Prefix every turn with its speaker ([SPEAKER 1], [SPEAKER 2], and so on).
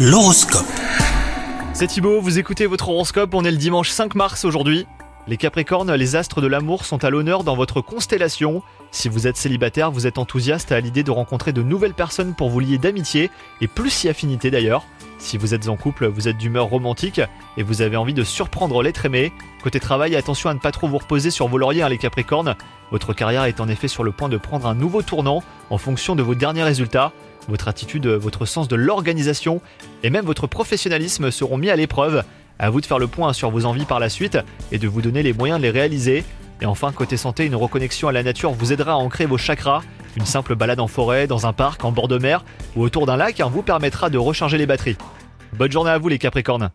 [SPEAKER 1] L'horoscope.
[SPEAKER 2] C'est Thibaut, vous écoutez votre horoscope, on est le dimanche 5 mars aujourd'hui. Les Capricornes, les astres de l'amour sont à l'honneur dans votre constellation. Si vous êtes célibataire, vous êtes enthousiaste à l'idée de rencontrer de nouvelles personnes pour vous lier d'amitié, et plus si affinité d'ailleurs. Si vous êtes en couple, vous êtes d'humeur romantique et vous avez envie de surprendre l'être aimé. Côté travail, attention à ne pas trop vous reposer sur vos lauriers, hein, les Capricornes. Votre carrière est en effet sur le point de prendre un nouveau tournant en fonction de vos derniers résultats. Votre attitude, votre sens de l'organisation et même votre professionnalisme seront mis à l'épreuve. À vous de faire le point sur vos envies par la suite et de vous donner les moyens de les réaliser. Et enfin, côté santé, une reconnexion à la nature vous aidera à ancrer vos chakras. Une simple balade en forêt, dans un parc, en bord de mer ou autour d'un lac hein, vous permettra de recharger les batteries. Bonne journée à vous les Capricornes